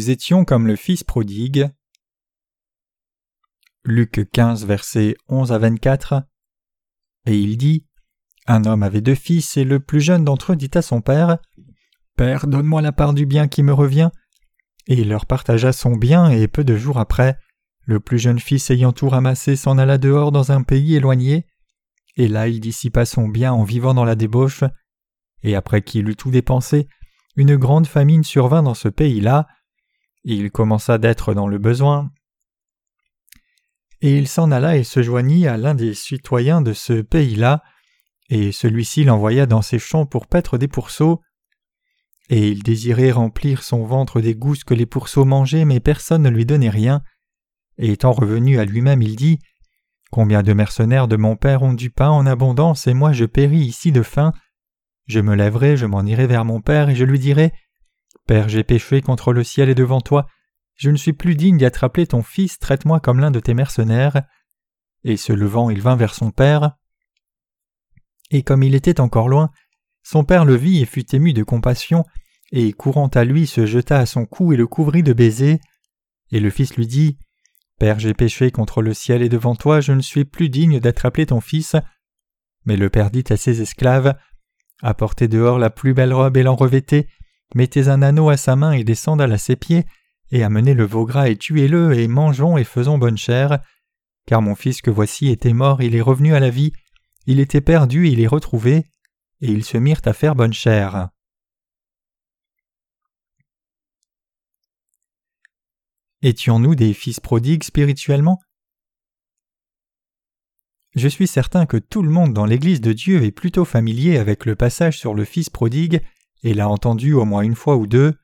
Nous étions comme le Fils prodigue. Luc 15, versets 11 à 24. Et il dit Un homme avait deux fils, et le plus jeune d'entre eux dit à son père Père, donne-moi la part du bien qui me revient. Et il leur partagea son bien, et peu de jours après, le plus jeune fils ayant tout ramassé s'en alla dehors dans un pays éloigné, et là il dissipa son bien en vivant dans la débauche, et après qu'il eut tout dépensé, une grande famine survint dans ce pays-là, il commença d'être dans le besoin. Et il s'en alla et se joignit à l'un des citoyens de ce pays-là, et celui-ci l'envoya dans ses champs pour paître des pourceaux. Et il désirait remplir son ventre des gousses que les pourceaux mangeaient, mais personne ne lui donnait rien. Et étant revenu à lui-même, il dit Combien de mercenaires de mon père ont du pain en abondance, et moi je péris ici de faim Je me lèverai, je m'en irai vers mon père, et je lui dirai Père, j'ai péché contre le ciel et devant toi. Je ne suis plus digne d'y attraper ton fils, traite-moi comme l'un de tes mercenaires. Et se levant, il vint vers son père. Et comme il était encore loin, son père le vit et fut ému de compassion, et courant à lui se jeta à son cou et le couvrit de baisers. Et le fils lui dit Père, j'ai péché contre le ciel et devant toi, je ne suis plus digne d'attraper ton fils. Mais le père dit à ses esclaves Apportez dehors la plus belle robe et l'en revêtez, mettez un anneau à sa main et des sandales à ses pieds, et amenez le veau gras et tuez-le, et mangeons et faisons bonne chère. Car mon fils que voici était mort, il est revenu à la vie, il était perdu, il est retrouvé, et ils se mirent à faire bonne chère. Étions-nous des fils prodigues spirituellement? Je suis certain que tout le monde dans l'Église de Dieu est plutôt familier avec le passage sur le fils prodigue et l'a entendu au moins une fois ou deux.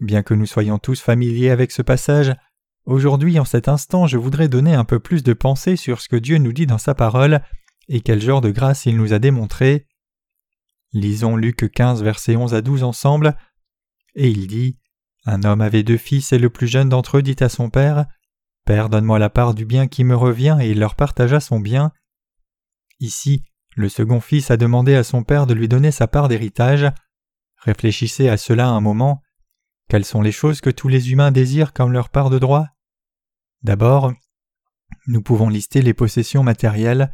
Bien que nous soyons tous familiers avec ce passage, aujourd'hui en cet instant je voudrais donner un peu plus de pensée sur ce que Dieu nous dit dans sa parole et quel genre de grâce il nous a démontré. Lisons Luc 15 versets 11 à 12 ensemble, et il dit Un homme avait deux fils et le plus jeune d'entre eux dit à son père Père, donne-moi la part du bien qui me revient, et il leur partagea son bien. Ici, le second fils a demandé à son père de lui donner sa part d'héritage. Réfléchissez à cela un moment. Quelles sont les choses que tous les humains désirent comme leur part de droit? D'abord, nous pouvons lister les possessions matérielles.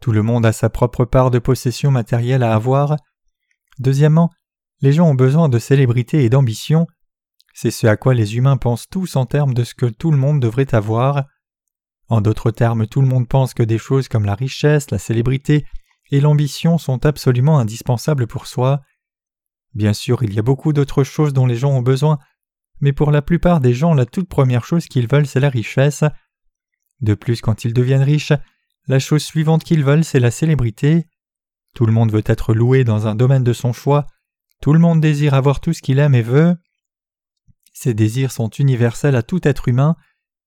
Tout le monde a sa propre part de possessions matérielles à avoir. Deuxièmement, les gens ont besoin de célébrité et d'ambition. C'est ce à quoi les humains pensent tous en termes de ce que tout le monde devrait avoir. En d'autres termes, tout le monde pense que des choses comme la richesse, la célébrité et l'ambition sont absolument indispensables pour soi. Bien sûr, il y a beaucoup d'autres choses dont les gens ont besoin, mais pour la plupart des gens, la toute première chose qu'ils veulent, c'est la richesse. De plus, quand ils deviennent riches, la chose suivante qu'ils veulent, c'est la célébrité. Tout le monde veut être loué dans un domaine de son choix, tout le monde désire avoir tout ce qu'il aime et veut. Ces désirs sont universels à tout être humain,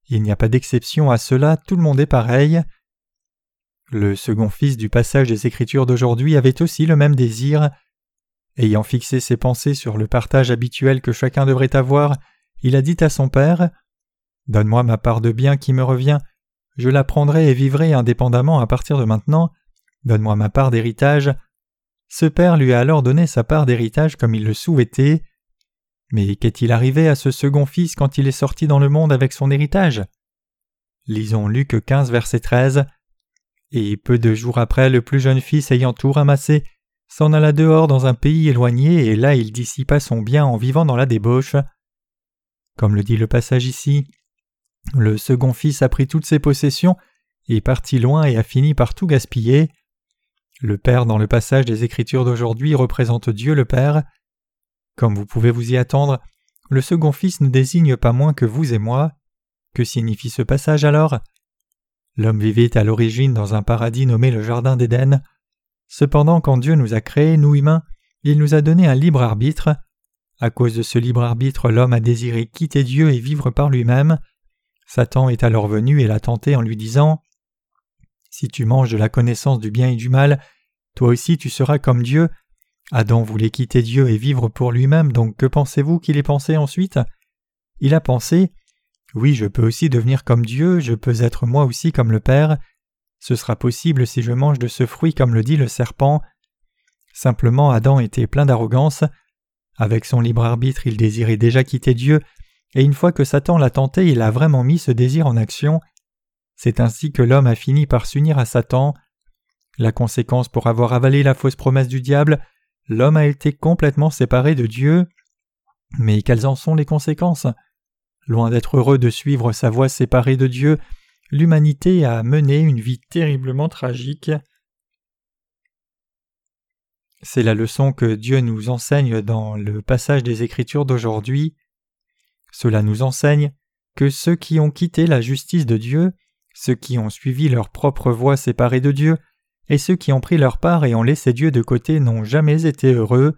il n'y a pas d'exception à cela, tout le monde est pareil. Le second fils du passage des Écritures d'aujourd'hui avait aussi le même désir. Ayant fixé ses pensées sur le partage habituel que chacun devrait avoir, il a dit à son père Donne-moi ma part de bien qui me revient, je la prendrai et vivrai indépendamment à partir de maintenant, donne-moi ma part d'héritage. Ce père lui a alors donné sa part d'héritage comme il le souhaitait. Mais qu'est-il arrivé à ce second fils quand il est sorti dans le monde avec son héritage? Lisons Luc 15, verset 13. Et peu de jours après, le plus jeune fils ayant tout ramassé, s'en alla dehors dans un pays éloigné, et là il dissipa son bien en vivant dans la débauche. Comme le dit le passage ici, le second fils a pris toutes ses possessions, est parti loin et a fini par tout gaspiller. Le Père dans le passage des Écritures d'aujourd'hui représente Dieu le Père. Comme vous pouvez vous y attendre, le second fils ne désigne pas moins que vous et moi. Que signifie ce passage alors? L'homme vivait à l'origine dans un paradis nommé le Jardin d'Éden. Cependant, quand Dieu nous a créés, nous humains, il nous a donné un libre arbitre. À cause de ce libre arbitre, l'homme a désiré quitter Dieu et vivre par lui-même. Satan est alors venu et l'a tenté en lui disant Si tu manges de la connaissance du bien et du mal, toi aussi tu seras comme Dieu. Adam voulait quitter Dieu et vivre pour lui-même, donc que pensez-vous qu'il ait pensé ensuite? Il a pensé oui, je peux aussi devenir comme Dieu, je peux être moi aussi comme le Père. Ce sera possible si je mange de ce fruit comme le dit le serpent. Simplement Adam était plein d'arrogance. Avec son libre arbitre, il désirait déjà quitter Dieu, et une fois que Satan l'a tenté, il a vraiment mis ce désir en action. C'est ainsi que l'homme a fini par s'unir à Satan. La conséquence pour avoir avalé la fausse promesse du diable, l'homme a été complètement séparé de Dieu. Mais quelles en sont les conséquences? Loin d'être heureux de suivre sa voie séparée de Dieu, l'humanité a mené une vie terriblement tragique. C'est la leçon que Dieu nous enseigne dans le passage des Écritures d'aujourd'hui. Cela nous enseigne que ceux qui ont quitté la justice de Dieu, ceux qui ont suivi leur propre voie séparée de Dieu, et ceux qui ont pris leur part et ont laissé Dieu de côté n'ont jamais été heureux.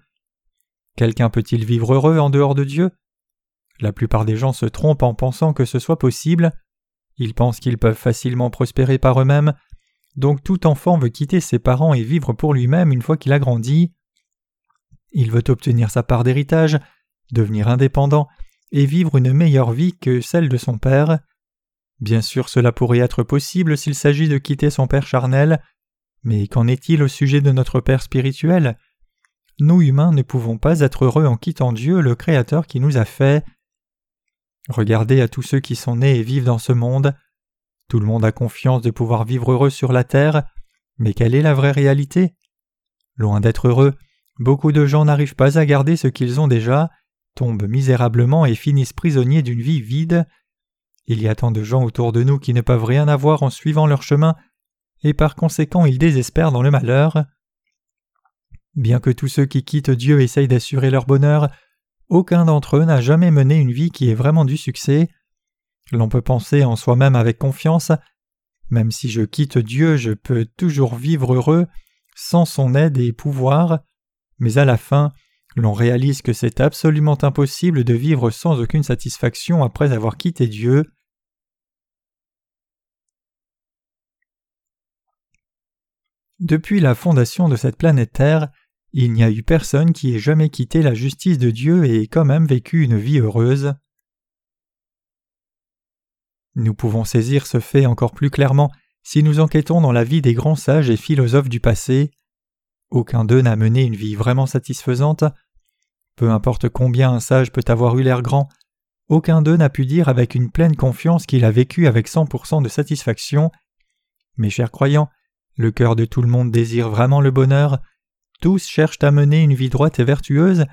Quelqu'un peut-il vivre heureux en dehors de Dieu? La plupart des gens se trompent en pensant que ce soit possible. Ils pensent qu'ils peuvent facilement prospérer par eux-mêmes, donc tout enfant veut quitter ses parents et vivre pour lui-même une fois qu'il a grandi. Il veut obtenir sa part d'héritage, devenir indépendant et vivre une meilleure vie que celle de son père. Bien sûr cela pourrait être possible s'il s'agit de quitter son père charnel, mais qu'en est-il au sujet de notre père spirituel? Nous humains ne pouvons pas être heureux en quittant Dieu, le Créateur qui nous a fait. Regardez à tous ceux qui sont nés et vivent dans ce monde. Tout le monde a confiance de pouvoir vivre heureux sur la terre, mais quelle est la vraie réalité? Loin d'être heureux, beaucoup de gens n'arrivent pas à garder ce qu'ils ont déjà, tombent misérablement et finissent prisonniers d'une vie vide. Il y a tant de gens autour de nous qui ne peuvent rien avoir en suivant leur chemin, et par conséquent ils désespèrent dans le malheur. Bien que tous ceux qui quittent Dieu essayent d'assurer leur bonheur, aucun d'entre eux n'a jamais mené une vie qui est vraiment du succès. L'on peut penser en soi-même avec confiance Même si je quitte Dieu, je peux toujours vivre heureux sans son aide et pouvoir, mais à la fin, l'on réalise que c'est absolument impossible de vivre sans aucune satisfaction après avoir quitté Dieu. Depuis la fondation de cette planète Terre, il n'y a eu personne qui ait jamais quitté la justice de Dieu et ait quand même vécu une vie heureuse. Nous pouvons saisir ce fait encore plus clairement si nous enquêtons dans la vie des grands sages et philosophes du passé. Aucun d'eux n'a mené une vie vraiment satisfaisante. Peu importe combien un sage peut avoir eu l'air grand, aucun d'eux n'a pu dire avec une pleine confiance qu'il a vécu avec 100% de satisfaction. Mes chers croyants, le cœur de tout le monde désire vraiment le bonheur, tous cherchent à mener une vie droite et vertueuse,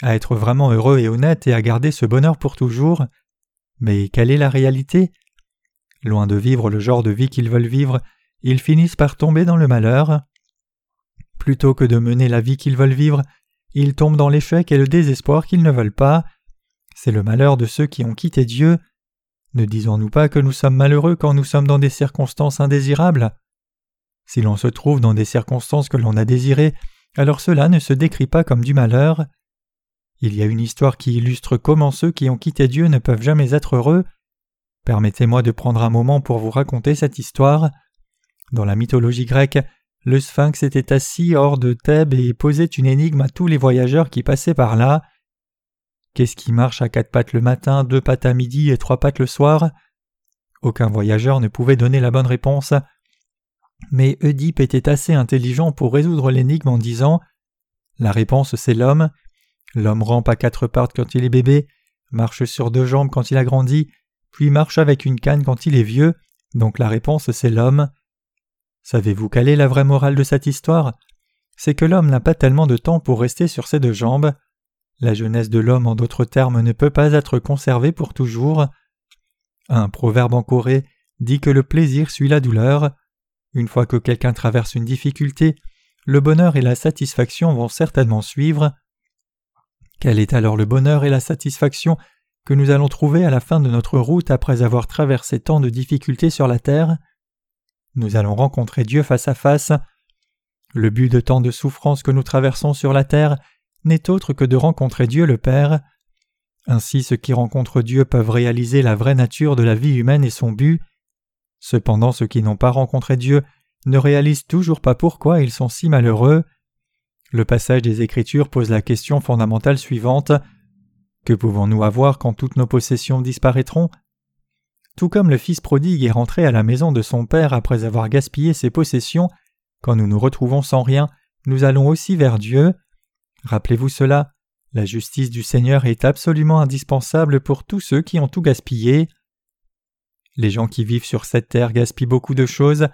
à être vraiment heureux et honnête et à garder ce bonheur pour toujours. Mais quelle est la réalité? Loin de vivre le genre de vie qu'ils veulent vivre, ils finissent par tomber dans le malheur. Plutôt que de mener la vie qu'ils veulent vivre, ils tombent dans l'échec et le désespoir qu'ils ne veulent pas. C'est le malheur de ceux qui ont quitté Dieu. Ne disons-nous pas que nous sommes malheureux quand nous sommes dans des circonstances indésirables? Si l'on se trouve dans des circonstances que l'on a désirées, alors cela ne se décrit pas comme du malheur. Il y a une histoire qui illustre comment ceux qui ont quitté Dieu ne peuvent jamais être heureux. Permettez-moi de prendre un moment pour vous raconter cette histoire. Dans la mythologie grecque, le sphinx était assis hors de Thèbes et posait une énigme à tous les voyageurs qui passaient par là. Qu'est-ce qui marche à quatre pattes le matin, deux pattes à midi et trois pattes le soir? Aucun voyageur ne pouvait donner la bonne réponse. Mais Oedipe était assez intelligent pour résoudre l'énigme en disant La réponse c'est l'homme. L'homme rampe à quatre pattes quand il est bébé, marche sur deux jambes quand il a grandi, puis marche avec une canne quand il est vieux, donc la réponse c'est l'homme. Savez-vous quelle est la vraie morale de cette histoire? C'est que l'homme n'a pas tellement de temps pour rester sur ses deux jambes. La jeunesse de l'homme, en d'autres termes, ne peut pas être conservée pour toujours. Un proverbe en Corée dit que le plaisir suit la douleur. Une fois que quelqu'un traverse une difficulté, le bonheur et la satisfaction vont certainement suivre. Quel est alors le bonheur et la satisfaction que nous allons trouver à la fin de notre route après avoir traversé tant de difficultés sur la terre? Nous allons rencontrer Dieu face à face. Le but de tant de souffrances que nous traversons sur la terre n'est autre que de rencontrer Dieu le Père. Ainsi ceux qui rencontrent Dieu peuvent réaliser la vraie nature de la vie humaine et son but. Cependant ceux qui n'ont pas rencontré Dieu ne réalisent toujours pas pourquoi ils sont si malheureux. Le passage des Écritures pose la question fondamentale suivante. Que pouvons-nous avoir quand toutes nos possessions disparaîtront? Tout comme le fils prodigue est rentré à la maison de son père après avoir gaspillé ses possessions, quand nous nous retrouvons sans rien, nous allons aussi vers Dieu. Rappelez-vous cela, La justice du Seigneur est absolument indispensable pour tous ceux qui ont tout gaspillé. Les gens qui vivent sur cette terre gaspillent beaucoup de choses.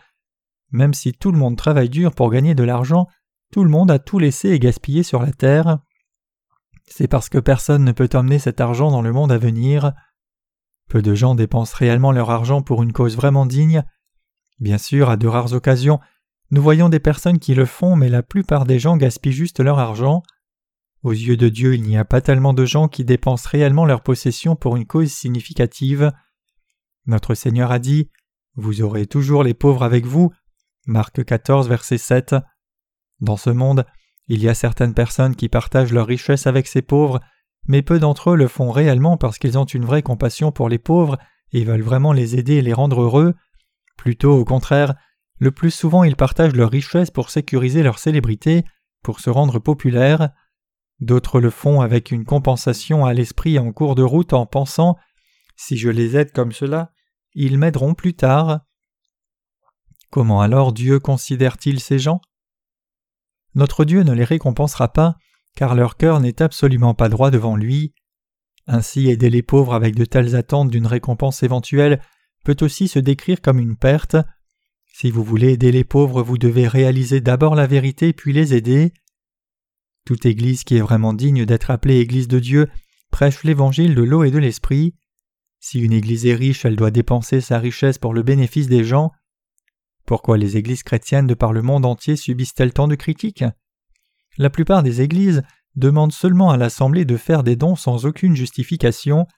Même si tout le monde travaille dur pour gagner de l'argent, tout le monde a tout laissé et gaspillé sur la terre. C'est parce que personne ne peut emmener cet argent dans le monde à venir. Peu de gens dépensent réellement leur argent pour une cause vraiment digne. Bien sûr, à de rares occasions, nous voyons des personnes qui le font, mais la plupart des gens gaspillent juste leur argent. Aux yeux de Dieu, il n'y a pas tellement de gens qui dépensent réellement leur possession pour une cause significative. Notre Seigneur a dit Vous aurez toujours les pauvres avec vous. Marc 14, verset 7. Dans ce monde, il y a certaines personnes qui partagent leur richesse avec ces pauvres, mais peu d'entre eux le font réellement parce qu'ils ont une vraie compassion pour les pauvres et veulent vraiment les aider et les rendre heureux. Plutôt au contraire, le plus souvent ils partagent leur richesse pour sécuriser leur célébrité, pour se rendre populaires. D'autres le font avec une compensation à l'esprit en cours de route en pensant Si je les aide comme cela, ils m'aideront plus tard. Comment alors Dieu considère-t-il ces gens? Notre Dieu ne les récompensera pas, car leur cœur n'est absolument pas droit devant lui. Ainsi aider les pauvres avec de telles attentes d'une récompense éventuelle peut aussi se décrire comme une perte. Si vous voulez aider les pauvres, vous devez réaliser d'abord la vérité puis les aider. Toute Église qui est vraiment digne d'être appelée Église de Dieu prêche l'Évangile de l'eau et de l'Esprit. Si une Église est riche, elle doit dépenser sa richesse pour le bénéfice des gens. Pourquoi les Églises chrétiennes de par le monde entier subissent-elles tant de critiques? La plupart des Églises demandent seulement à l'Assemblée de faire des dons sans aucune justification.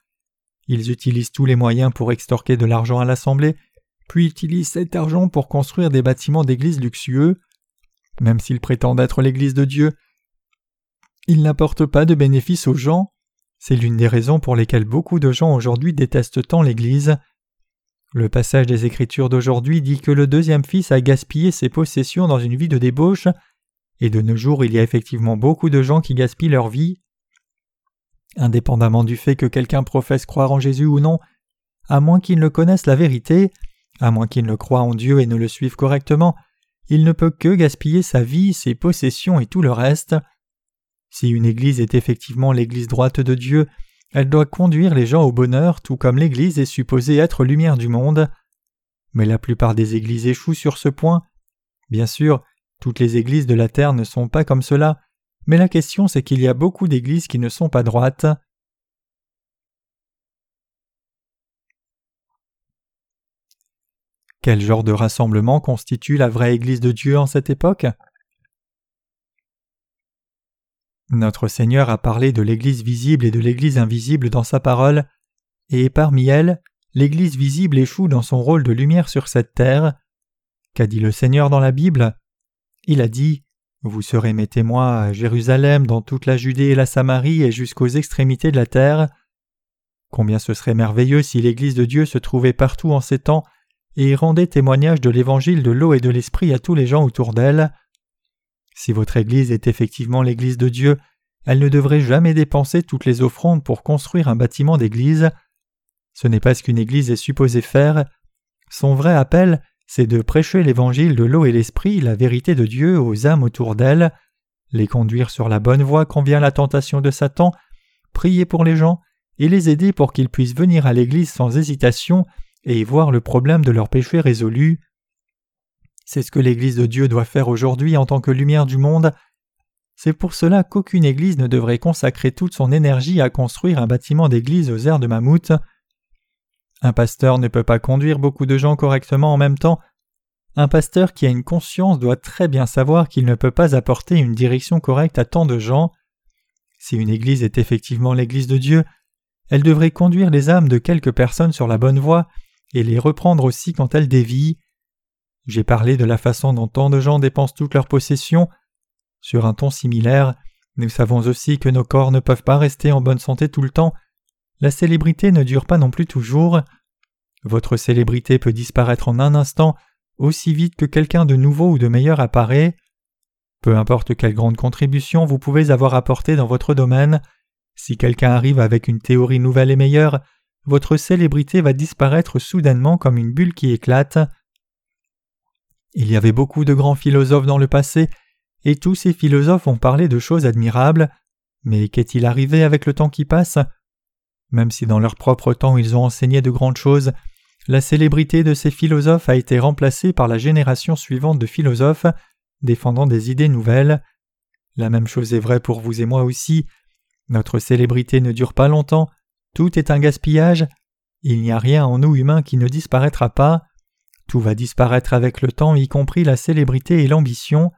Ils utilisent tous les moyens pour extorquer de l'argent à l'Assemblée, puis utilisent cet argent pour construire des bâtiments d'églises luxueux. Même s'ils prétendent être l'Église de Dieu, ils n'apportent pas de bénéfice aux gens. C'est l'une des raisons pour lesquelles beaucoup de gens aujourd'hui détestent tant l'Église. Le passage des Écritures d'aujourd'hui dit que le deuxième fils a gaspillé ses possessions dans une vie de débauche, et de nos jours il y a effectivement beaucoup de gens qui gaspillent leur vie. Indépendamment du fait que quelqu'un professe croire en Jésus ou non, à moins qu'il ne connaisse la vérité, à moins qu'il ne croie en Dieu et ne le suive correctement, il ne peut que gaspiller sa vie, ses possessions et tout le reste. Si une Église est effectivement l'Église droite de Dieu, elle doit conduire les gens au bonheur tout comme l'Église est supposée être lumière du monde. Mais la plupart des Églises échouent sur ce point. Bien sûr, toutes les Églises de la terre ne sont pas comme cela, mais la question c'est qu'il y a beaucoup d'Églises qui ne sont pas droites. Quel genre de rassemblement constitue la vraie Église de Dieu en cette époque? Notre Seigneur a parlé de l'Église visible et de l'Église invisible dans sa parole, et parmi elles, l'Église visible échoue dans son rôle de lumière sur cette terre. Qu'a dit le Seigneur dans la Bible? Il a dit Vous serez mes témoins à Jérusalem, dans toute la Judée et la Samarie et jusqu'aux extrémités de la terre. Combien ce serait merveilleux si l'Église de Dieu se trouvait partout en ces temps et rendait témoignage de l'Évangile de l'eau et de l'Esprit à tous les gens autour d'elle. Si votre Église est effectivement l'Église de Dieu, elle ne devrait jamais dépenser toutes les offrandes pour construire un bâtiment d'Église. Ce n'est pas ce qu'une Église est supposée faire. Son vrai appel, c'est de prêcher l'Évangile de l'eau et l'Esprit, la vérité de Dieu aux âmes autour d'elle, les conduire sur la bonne voie quand vient la tentation de Satan, prier pour les gens et les aider pour qu'ils puissent venir à l'Église sans hésitation et voir le problème de leur péché résolu. C'est ce que l'Église de Dieu doit faire aujourd'hui en tant que lumière du monde. C'est pour cela qu'aucune Église ne devrait consacrer toute son énergie à construire un bâtiment d'Église aux airs de mammouth. Un pasteur ne peut pas conduire beaucoup de gens correctement en même temps. Un pasteur qui a une conscience doit très bien savoir qu'il ne peut pas apporter une direction correcte à tant de gens. Si une Église est effectivement l'Église de Dieu, elle devrait conduire les âmes de quelques personnes sur la bonne voie et les reprendre aussi quand elles dévient. J'ai parlé de la façon dont tant de gens dépensent toutes leurs possessions. Sur un ton similaire, nous savons aussi que nos corps ne peuvent pas rester en bonne santé tout le temps. La célébrité ne dure pas non plus toujours. Votre célébrité peut disparaître en un instant aussi vite que quelqu'un de nouveau ou de meilleur apparaît. Peu importe quelle grande contribution vous pouvez avoir apportée dans votre domaine, si quelqu'un arrive avec une théorie nouvelle et meilleure, votre célébrité va disparaître soudainement comme une bulle qui éclate. Il y avait beaucoup de grands philosophes dans le passé, et tous ces philosophes ont parlé de choses admirables, Mais qu'est-il arrivé avec le temps qui passe? Même si dans leur propre temps ils ont enseigné de grandes choses, la célébrité de ces philosophes a été remplacée par la génération suivante de philosophes défendant des idées nouvelles. La même chose est vraie pour vous et moi aussi. Notre célébrité ne dure pas longtemps, tout est un gaspillage, il n'y a rien en nous humains qui ne disparaîtra pas, tout va disparaître avec le temps, y compris la célébrité et l'ambition.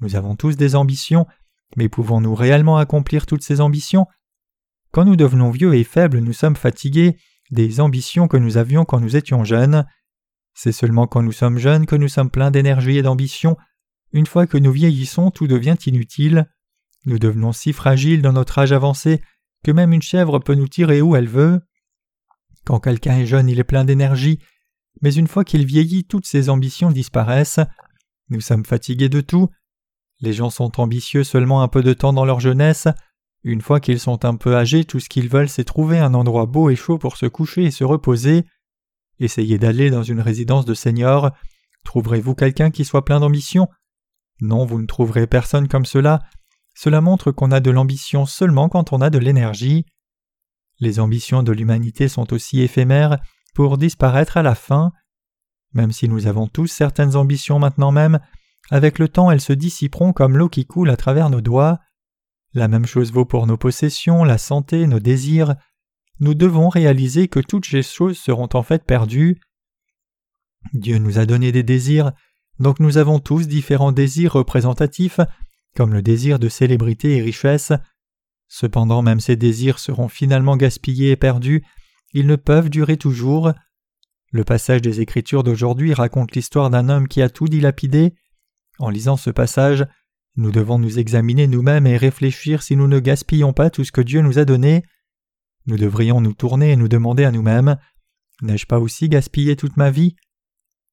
Nous avons tous des ambitions, mais pouvons-nous réellement accomplir toutes ces ambitions? Quand nous devenons vieux et faibles, nous sommes fatigués des ambitions que nous avions quand nous étions jeunes. C'est seulement quand nous sommes jeunes que nous sommes pleins d'énergie et d'ambition. Une fois que nous vieillissons, tout devient inutile. Nous devenons si fragiles dans notre âge avancé que même une chèvre peut nous tirer où elle veut. Quand quelqu'un est jeune, il est plein d'énergie, mais une fois qu'il vieillit, toutes ses ambitions disparaissent. Nous sommes fatigués de tout. Les gens sont ambitieux seulement un peu de temps dans leur jeunesse. Une fois qu'ils sont un peu âgés, tout ce qu'ils veulent, c'est trouver un endroit beau et chaud pour se coucher et se reposer. Essayez d'aller dans une résidence de seigneur. Trouverez-vous quelqu'un qui soit plein d'ambition? Non, vous ne trouverez personne comme cela. Cela montre qu'on a de l'ambition seulement quand on a de l'énergie. Les ambitions de l'humanité sont aussi éphémères pour disparaître à la fin. Même si nous avons tous certaines ambitions maintenant même, avec le temps elles se dissiperont comme l'eau qui coule à travers nos doigts. La même chose vaut pour nos possessions, la santé, nos désirs. Nous devons réaliser que toutes ces choses seront en fait perdues. Dieu nous a donné des désirs, donc nous avons tous différents désirs représentatifs, comme le désir de célébrité et richesse. Cependant même ces désirs seront finalement gaspillés et perdus, ils ne peuvent durer toujours. Le passage des Écritures d'aujourd'hui raconte l'histoire d'un homme qui a tout dilapidé. En lisant ce passage, nous devons nous examiner nous-mêmes et réfléchir si nous ne gaspillons pas tout ce que Dieu nous a donné. Nous devrions nous tourner et nous demander à nous-mêmes N'ai-je pas aussi gaspillé toute ma vie?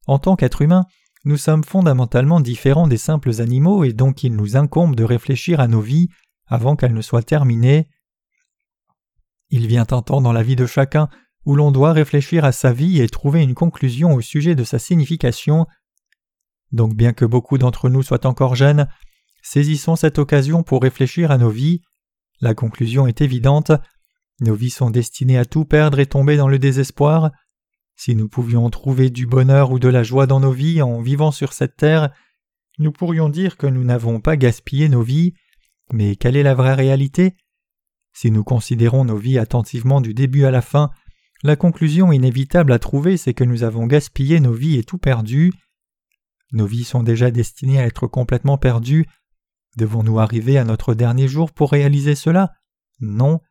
En tant qu'être humain, nous sommes fondamentalement différents des simples animaux et donc il nous incombe de réfléchir à nos vies avant qu'elles ne soient terminées. Il vient un temps dans la vie de chacun où l'on doit réfléchir à sa vie et trouver une conclusion au sujet de sa signification. Donc bien que beaucoup d'entre nous soient encore jeunes, saisissons cette occasion pour réfléchir à nos vies. La conclusion est évidente. Nos vies sont destinées à tout perdre et tomber dans le désespoir. Si nous pouvions trouver du bonheur ou de la joie dans nos vies en vivant sur cette terre, nous pourrions dire que nous n'avons pas gaspillé nos vies, mais quelle est la vraie réalité? Si nous considérons nos vies attentivement du début à la fin, la conclusion inévitable à trouver c'est que nous avons gaspillé nos vies et tout perdu. Nos vies sont déjà destinées à être complètement perdues. Devons-nous arriver à notre dernier jour pour réaliser cela? Non.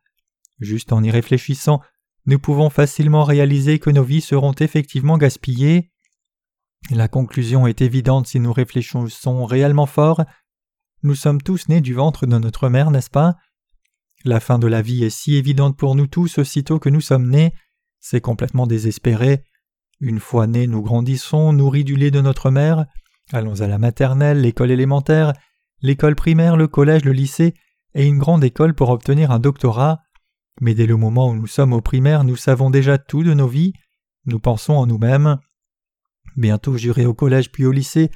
Juste en y réfléchissant, nous pouvons facilement réaliser que nos vies seront effectivement gaspillées. La conclusion est évidente si nous réfléchissons réellement fort. Nous sommes tous nés du ventre de notre mère, n'est-ce pas? La fin de la vie est si évidente pour nous tous aussitôt que nous sommes nés, c'est complètement désespéré. Une fois nés, nous grandissons, nourris du lait de notre mère, allons à la maternelle, l'école élémentaire, l'école primaire, le collège, le lycée, et une grande école pour obtenir un doctorat. Mais dès le moment où nous sommes au primaire, nous savons déjà tout de nos vies, nous pensons en nous-mêmes. Bientôt j'irai au collège puis au lycée,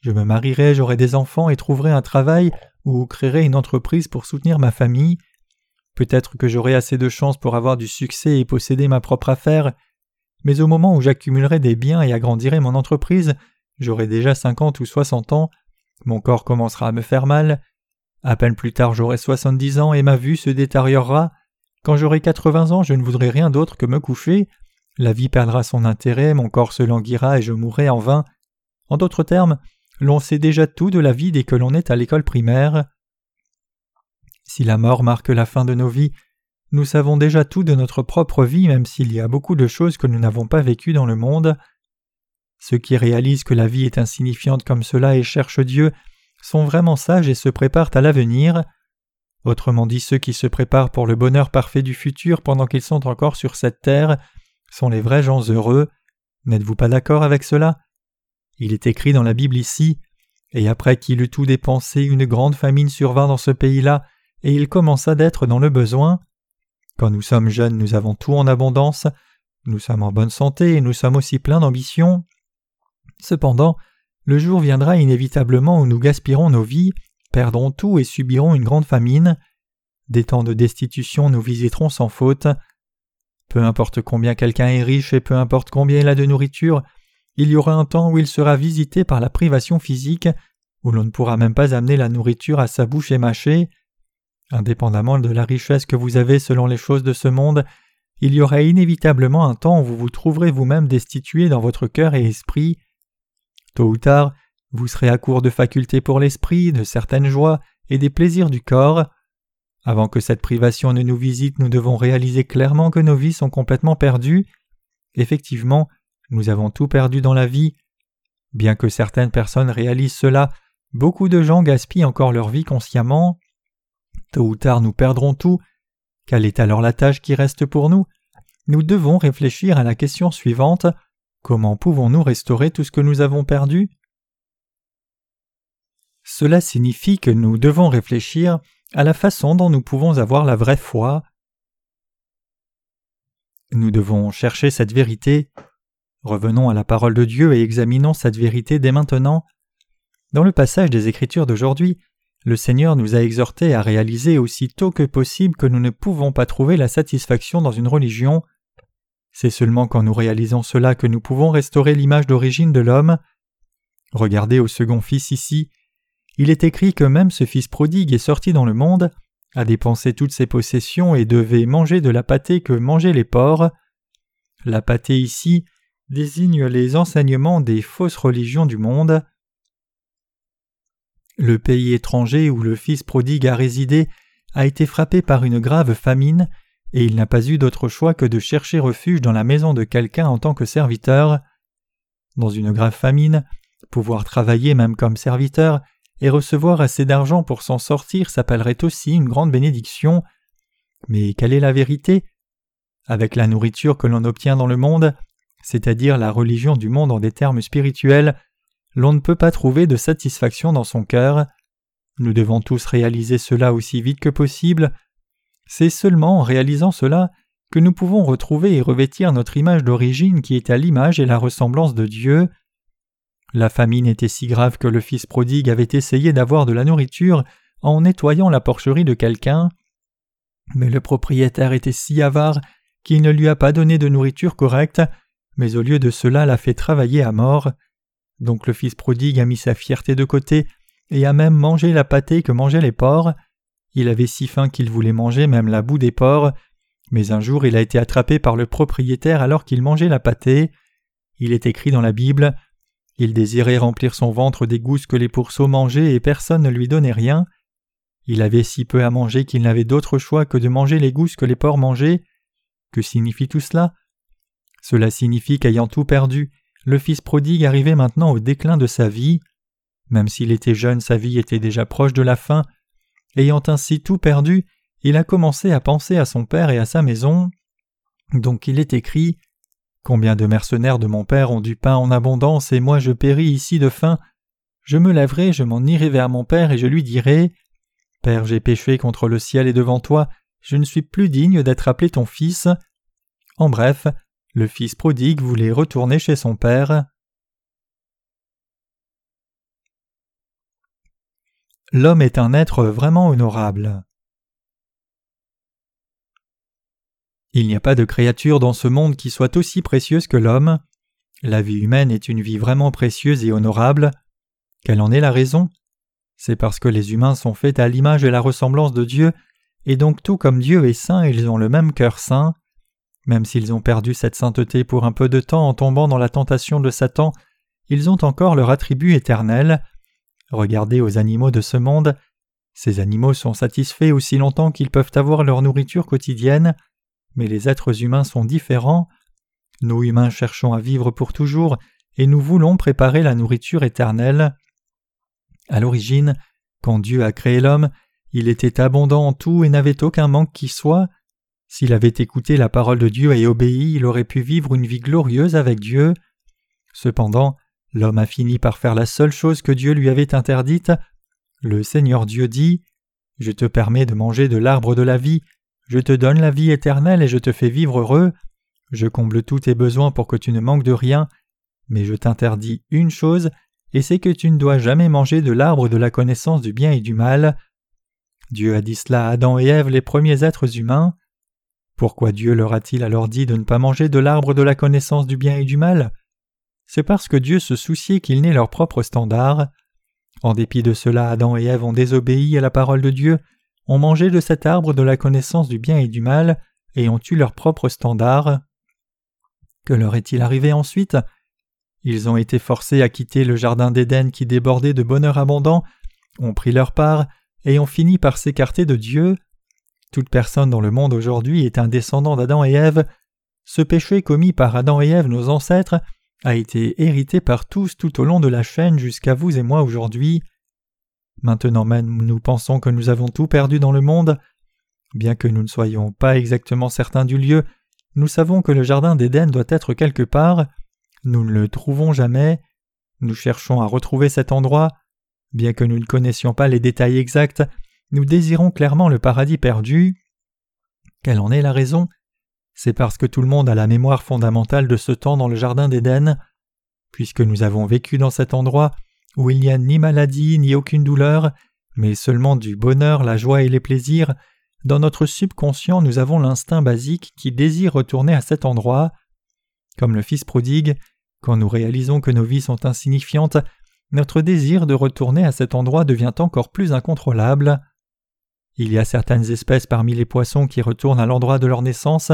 je me marierai, j'aurai des enfants et trouverai un travail ou créerai une entreprise pour soutenir ma famille. Peut-être que j'aurai assez de chance pour avoir du succès et posséder ma propre affaire, mais au moment où j'accumulerai des biens et agrandirai mon entreprise, j'aurai déjà cinquante ou soixante ans, mon corps commencera à me faire mal, à peine plus tard j'aurai soixante-dix ans et ma vue se détériorera, quand j'aurai quatre-vingts ans je ne voudrai rien d'autre que me coucher, la vie perdra son intérêt, mon corps se languira et je mourrai en vain. En d'autres termes, l'on sait déjà tout de la vie dès que l'on est à l'école primaire. Si la mort marque la fin de nos vies, nous savons déjà tout de notre propre vie même s'il y a beaucoup de choses que nous n'avons pas vécues dans le monde. Ceux qui réalisent que la vie est insignifiante comme cela et cherchent Dieu sont vraiment sages et se préparent à l'avenir. Autrement dit, ceux qui se préparent pour le bonheur parfait du futur pendant qu'ils sont encore sur cette terre sont les vrais gens heureux. N'êtes-vous pas d'accord avec cela? Il est écrit dans la Bible ici Et après qu'il eut tout dépensé, une grande famine survint dans ce pays-là, et il commença d'être dans le besoin. Quand nous sommes jeunes, nous avons tout en abondance, nous sommes en bonne santé et nous sommes aussi pleins d'ambition. Cependant, le jour viendra inévitablement où nous gaspirons nos vies, perdrons tout et subirons une grande famine. des temps de destitution nous visiteront sans faute. Peu importe combien quelqu'un est riche et peu importe combien il a de nourriture, il y aura un temps où il sera visité par la privation physique, où l'on ne pourra même pas amener la nourriture à sa bouche et mâcher. Indépendamment de la richesse que vous avez selon les choses de ce monde, il y aura inévitablement un temps où vous vous trouverez vous-même destitué dans votre cœur et esprit. Tôt ou tard, vous serez à court de facultés pour l'esprit, de certaines joies et des plaisirs du corps. Avant que cette privation ne nous visite, nous devons réaliser clairement que nos vies sont complètement perdues. Effectivement, nous avons tout perdu dans la vie. Bien que certaines personnes réalisent cela, beaucoup de gens gaspillent encore leur vie consciemment. Tôt ou tard nous perdrons tout. Quelle est alors la tâche qui reste pour nous? Nous devons réfléchir à la question suivante. Comment pouvons-nous restaurer tout ce que nous avons perdu? Cela signifie que nous devons réfléchir à la façon dont nous pouvons avoir la vraie foi. Nous devons chercher cette vérité. Revenons à la parole de Dieu et examinons cette vérité dès maintenant. Dans le passage des Écritures d'aujourd'hui, le Seigneur nous a exhortés à réaliser aussi tôt que possible que nous ne pouvons pas trouver la satisfaction dans une religion. C'est seulement quand nous réalisons cela que nous pouvons restaurer l'image d'origine de l'homme. Regardez au second fils ici. Il est écrit que même ce fils prodigue est sorti dans le monde, a dépensé toutes ses possessions et devait manger de la pâtée que mangeaient les porcs. La pâtée ici désigne les enseignements des fausses religions du monde. Le pays étranger où le fils prodigue a résidé a été frappé par une grave famine, et il n'a pas eu d'autre choix que de chercher refuge dans la maison de quelqu'un en tant que serviteur. Dans une grave famine, pouvoir travailler même comme serviteur et recevoir assez d'argent pour s'en sortir s'appellerait aussi une grande bénédiction. Mais quelle est la vérité? Avec la nourriture que l'on obtient dans le monde, c'est-à-dire la religion du monde en des termes spirituels, l'on ne peut pas trouver de satisfaction dans son cœur. Nous devons tous réaliser cela aussi vite que possible. C'est seulement en réalisant cela que nous pouvons retrouver et revêtir notre image d'origine qui est à l'image et la ressemblance de Dieu. La famine était si grave que le fils prodigue avait essayé d'avoir de la nourriture en nettoyant la porcherie de quelqu'un. Mais le propriétaire était si avare qu'il ne lui a pas donné de nourriture correcte, mais au lieu de cela l'a fait travailler à mort. Donc le fils prodigue a mis sa fierté de côté et a même mangé la pâtée que mangeaient les porcs. Il avait si faim qu'il voulait manger même la boue des porcs. Mais un jour il a été attrapé par le propriétaire alors qu'il mangeait la pâtée. Il est écrit dans la Bible Il désirait remplir son ventre des gousses que les pourceaux mangeaient et personne ne lui donnait rien. Il avait si peu à manger qu'il n'avait d'autre choix que de manger les gousses que les porcs mangeaient. Que signifie tout cela? Cela signifie qu'ayant tout perdu, le fils prodigue arrivait maintenant au déclin de sa vie. Même s'il était jeune, sa vie était déjà proche de la fin. Ayant ainsi tout perdu, il a commencé à penser à son père et à sa maison. Donc il est écrit Combien de mercenaires de mon père ont du pain en abondance et moi je péris ici de faim Je me lèverai, je m'en irai vers mon père et je lui dirai Père, j'ai péché contre le ciel et devant toi, je ne suis plus digne d'être appelé ton fils. En bref, le fils prodigue voulait retourner chez son père. L'homme est un être vraiment honorable. Il n'y a pas de créature dans ce monde qui soit aussi précieuse que l'homme. La vie humaine est une vie vraiment précieuse et honorable. Quelle en est la raison? C'est parce que les humains sont faits à l'image et la ressemblance de Dieu, et donc tout comme Dieu est saint, ils ont le même cœur saint. Même s'ils ont perdu cette sainteté pour un peu de temps en tombant dans la tentation de Satan, ils ont encore leur attribut éternel. Regardez aux animaux de ce monde. Ces animaux sont satisfaits aussi longtemps qu'ils peuvent avoir leur nourriture quotidienne, mais les êtres humains sont différents. Nous humains cherchons à vivre pour toujours, et nous voulons préparer la nourriture éternelle. À l'origine, quand Dieu a créé l'homme, il était abondant en tout et n'avait aucun manque qui soit. S'il avait écouté la parole de Dieu et obéi, il aurait pu vivre une vie glorieuse avec Dieu. Cependant, l'homme a fini par faire la seule chose que Dieu lui avait interdite. Le Seigneur Dieu dit Je te permets de manger de l'arbre de la vie, je te donne la vie éternelle et je te fais vivre heureux, je comble tous tes besoins pour que tu ne manques de rien, mais je t'interdis une chose, et c'est que tu ne dois jamais manger de l'arbre de la connaissance du bien et du mal. Dieu a dit cela à Adam et Ève, les premiers êtres humains. Pourquoi Dieu leur a-t-il alors dit de ne pas manger de l'arbre de la connaissance du bien et du mal? C'est parce que Dieu se souciait qu'ils n'aient leur propre standard. En dépit de cela, Adam et Ève ont désobéi à la parole de Dieu, ont mangé de cet arbre de la connaissance du bien et du mal, et ont eu leur propre standard. Que leur est-il arrivé ensuite? Ils ont été forcés à quitter le jardin d'Éden qui débordait de bonheur abondant, ont pris leur part, et ont fini par s'écarter de Dieu. Toute personne dans le monde aujourd'hui est un descendant d'Adam et Ève. Ce péché commis par Adam et Ève, nos ancêtres, a été hérité par tous tout au long de la chaîne jusqu'à vous et moi aujourd'hui. Maintenant même nous pensons que nous avons tout perdu dans le monde. Bien que nous ne soyons pas exactement certains du lieu, nous savons que le jardin d'Éden doit être quelque part. Nous ne le trouvons jamais. Nous cherchons à retrouver cet endroit. Bien que nous ne connaissions pas les détails exacts, nous désirons clairement le paradis perdu. Quelle en est la raison? C'est parce que tout le monde a la mémoire fondamentale de ce temps dans le jardin d'Éden. Puisque nous avons vécu dans cet endroit où il n'y a ni maladie ni aucune douleur, mais seulement du bonheur, la joie et les plaisirs, dans notre subconscient nous avons l'instinct basique qui désire retourner à cet endroit. Comme le Fils prodigue, quand nous réalisons que nos vies sont insignifiantes, notre désir de retourner à cet endroit devient encore plus incontrôlable. Il y a certaines espèces parmi les poissons qui retournent à l'endroit de leur naissance.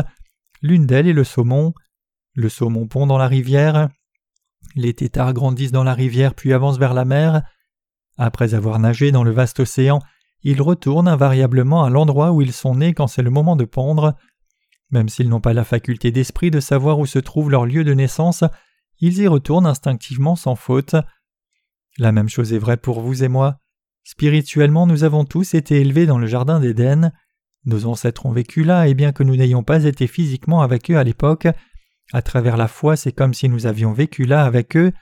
L'une d'elles est le saumon. Le saumon pond dans la rivière. Les têtards grandissent dans la rivière puis avancent vers la mer. Après avoir nagé dans le vaste océan, ils retournent invariablement à l'endroit où ils sont nés quand c'est le moment de pondre. Même s'ils n'ont pas la faculté d'esprit de savoir où se trouve leur lieu de naissance, ils y retournent instinctivement sans faute. La même chose est vraie pour vous et moi. Spirituellement, nous avons tous été élevés dans le jardin d'Éden. Nos ancêtres ont vécu là, et bien que nous n'ayons pas été physiquement avec eux à l'époque, à travers la foi, c'est comme si nous avions vécu là avec eux.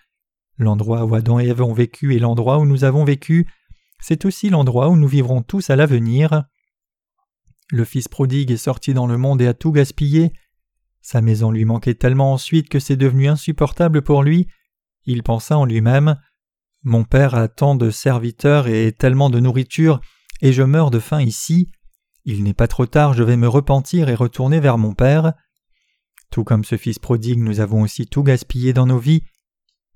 L'endroit où Adam et Ève ont vécu et l'endroit où nous avons vécu, c'est aussi l'endroit où nous vivrons tous à l'avenir. Le fils prodigue est sorti dans le monde et a tout gaspillé. Sa maison lui manquait tellement ensuite que c'est devenu insupportable pour lui. Il pensa en lui-même mon père a tant de serviteurs et tellement de nourriture, et je meurs de faim ici. Il n'est pas trop tard, je vais me repentir et retourner vers mon père. Tout comme ce fils prodigue, nous avons aussi tout gaspillé dans nos vies.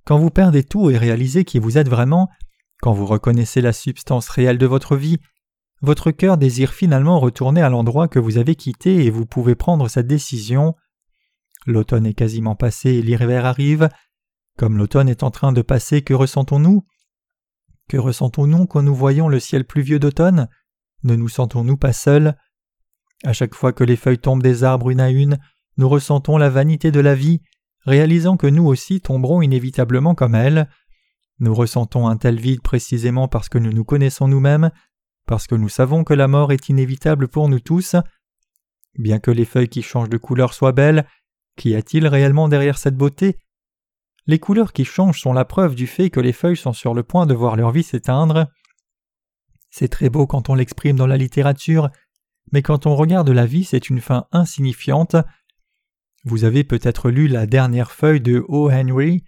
Quand vous perdez tout et réalisez qui vous êtes vraiment, quand vous reconnaissez la substance réelle de votre vie, votre cœur désire finalement retourner à l'endroit que vous avez quitté et vous pouvez prendre cette décision. L'automne est quasiment passé et l'hiver arrive. Comme l'automne est en train de passer, que ressentons-nous? Que ressentons-nous quand nous voyons le ciel pluvieux d'automne? Ne nous sentons-nous pas seuls? À chaque fois que les feuilles tombent des arbres une à une, nous ressentons la vanité de la vie, réalisant que nous aussi tomberons inévitablement comme elle. Nous ressentons un tel vide précisément parce que nous nous connaissons nous-mêmes, parce que nous savons que la mort est inévitable pour nous tous. Bien que les feuilles qui changent de couleur soient belles, qu'y a-t-il réellement derrière cette beauté? Les couleurs qui changent sont la preuve du fait que les feuilles sont sur le point de voir leur vie s'éteindre. C'est très beau quand on l'exprime dans la littérature, mais quand on regarde la vie, c'est une fin insignifiante. Vous avez peut-être lu la dernière feuille de O. Henry.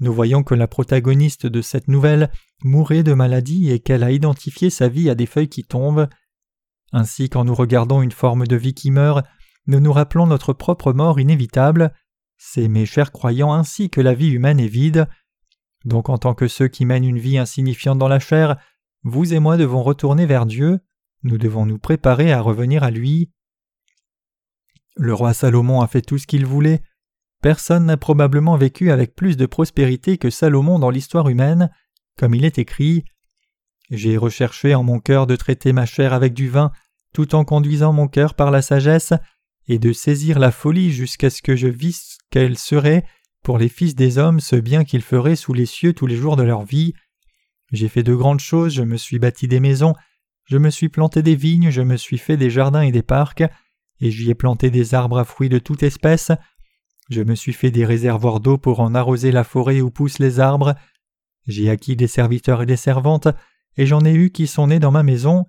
Nous voyons que la protagoniste de cette nouvelle mourait de maladie et qu'elle a identifié sa vie à des feuilles qui tombent. Ainsi, quand nous regardons une forme de vie qui meurt, nous nous rappelons notre propre mort inévitable. C'est mes chers croyants ainsi que la vie humaine est vide. Donc en tant que ceux qui mènent une vie insignifiante dans la chair, vous et moi devons retourner vers Dieu, nous devons nous préparer à revenir à lui. Le roi Salomon a fait tout ce qu'il voulait. Personne n'a probablement vécu avec plus de prospérité que Salomon dans l'histoire humaine, comme il est écrit. J'ai recherché en mon cœur de traiter ma chair avec du vin, tout en conduisant mon cœur par la sagesse, et de saisir la folie jusqu'à ce que je visse quel serait, pour les fils des hommes, ce bien qu'ils feraient sous les cieux tous les jours de leur vie. J'ai fait de grandes choses, je me suis bâti des maisons, je me suis planté des vignes, je me suis fait des jardins et des parcs, et j'y ai planté des arbres à fruits de toute espèce. Je me suis fait des réservoirs d'eau pour en arroser la forêt où poussent les arbres. J'ai acquis des serviteurs et des servantes, et j'en ai eu qui sont nés dans ma maison.